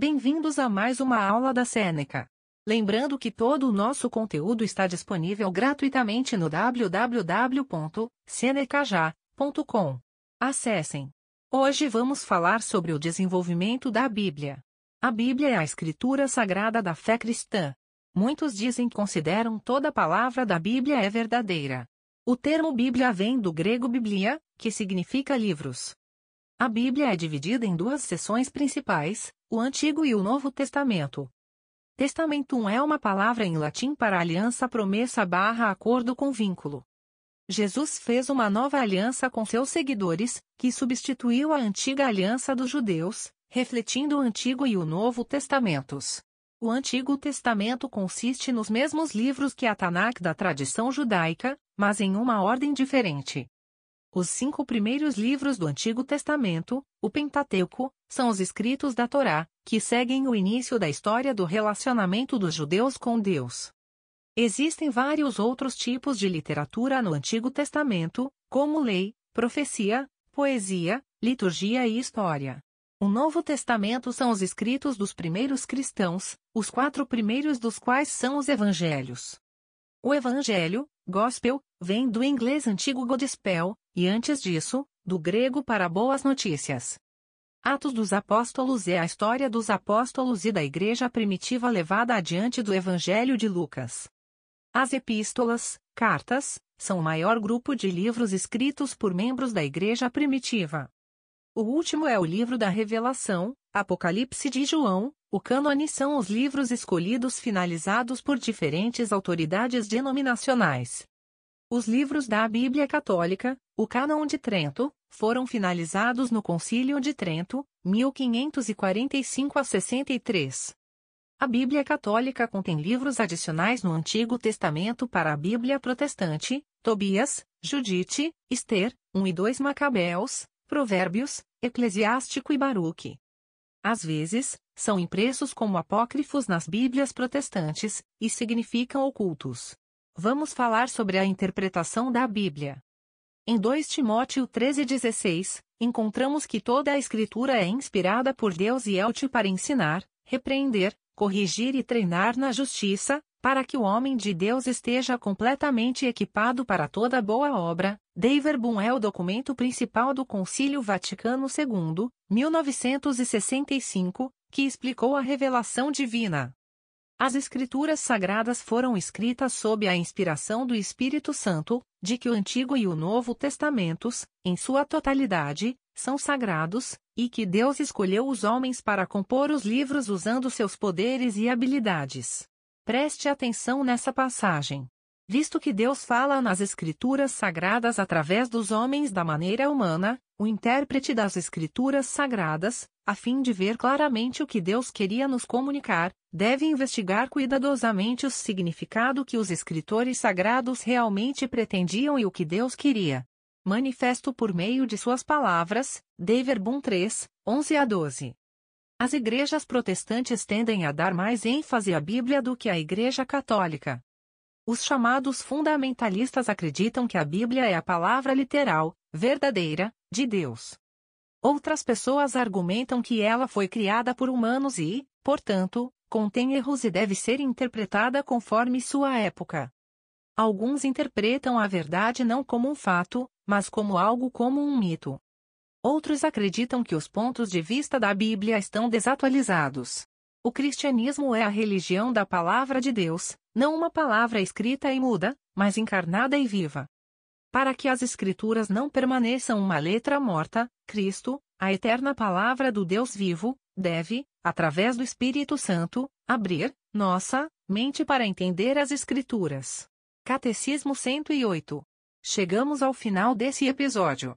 Bem-vindos a mais uma aula da Seneca. Lembrando que todo o nosso conteúdo está disponível gratuitamente no www.senecaja.com. Acessem. Hoje vamos falar sobre o desenvolvimento da Bíblia. A Bíblia é a escritura sagrada da fé cristã. Muitos dizem que consideram toda palavra da Bíblia é verdadeira. O termo Bíblia vem do grego biblia, que significa livros. A Bíblia é dividida em duas seções principais, o Antigo e o Novo Testamento. Testamentum é uma palavra em latim para aliança promessa barra acordo com vínculo. Jesus fez uma nova aliança com seus seguidores, que substituiu a antiga aliança dos judeus, refletindo o Antigo e o Novo Testamentos. O Antigo Testamento consiste nos mesmos livros que a Tanakh da tradição judaica, mas em uma ordem diferente. Os cinco primeiros livros do Antigo Testamento, o Pentateuco, são os escritos da Torá, que seguem o início da história do relacionamento dos judeus com Deus. Existem vários outros tipos de literatura no Antigo Testamento, como lei, profecia, poesia, liturgia e história. O Novo Testamento são os escritos dos primeiros cristãos, os quatro primeiros dos quais são os evangelhos. O evangelho, gospel, vem do inglês antigo gospel, e antes disso, do grego para boas notícias. Atos dos Apóstolos é a história dos apóstolos e da igreja primitiva levada adiante do Evangelho de Lucas. As epístolas, cartas, são o maior grupo de livros escritos por membros da igreja primitiva. O último é o livro da Revelação, Apocalipse de João, o cânone são os livros escolhidos finalizados por diferentes autoridades denominacionais. Os livros da Bíblia Católica, o Cânon de Trento, foram finalizados no Concílio de Trento, 1545 a 63. A Bíblia Católica contém livros adicionais no Antigo Testamento para a Bíblia Protestante, Tobias, Judite, Esther, 1 e 2 Macabeus, Provérbios, Eclesiástico e Baruque. Às vezes, são impressos como apócrifos nas Bíblias protestantes, e significam ocultos. Vamos falar sobre a interpretação da Bíblia. Em 2 Timóteo 13,16, encontramos que toda a Escritura é inspirada por Deus e é útil para ensinar, repreender, corrigir e treinar na justiça, para que o homem de Deus esteja completamente equipado para toda boa obra, Dei-Verbum é o documento principal do Concílio Vaticano II, 1965, que explicou a revelação divina. As Escrituras Sagradas foram escritas sob a inspiração do Espírito Santo, de que o Antigo e o Novo Testamentos, em sua totalidade, são sagrados, e que Deus escolheu os homens para compor os livros usando seus poderes e habilidades. Preste atenção nessa passagem. Visto que Deus fala nas Escrituras Sagradas através dos homens da maneira humana, o intérprete das Escrituras Sagradas, a fim de ver claramente o que Deus queria nos comunicar, deve investigar cuidadosamente o significado que os escritores sagrados realmente pretendiam e o que Deus queria. Manifesto por meio de suas palavras, Deverbum 3, 11 a 12. As igrejas protestantes tendem a dar mais ênfase à Bíblia do que a Igreja Católica. Os chamados fundamentalistas acreditam que a Bíblia é a palavra literal, verdadeira, de Deus. Outras pessoas argumentam que ela foi criada por humanos e, portanto, contém erros e deve ser interpretada conforme sua época. Alguns interpretam a verdade não como um fato, mas como algo como um mito. Outros acreditam que os pontos de vista da Bíblia estão desatualizados. O cristianismo é a religião da palavra de Deus, não uma palavra escrita e muda, mas encarnada e viva. Para que as Escrituras não permaneçam uma letra morta, Cristo, a eterna palavra do Deus vivo, deve, através do Espírito Santo, abrir nossa mente para entender as Escrituras. Catecismo 108. Chegamos ao final desse episódio.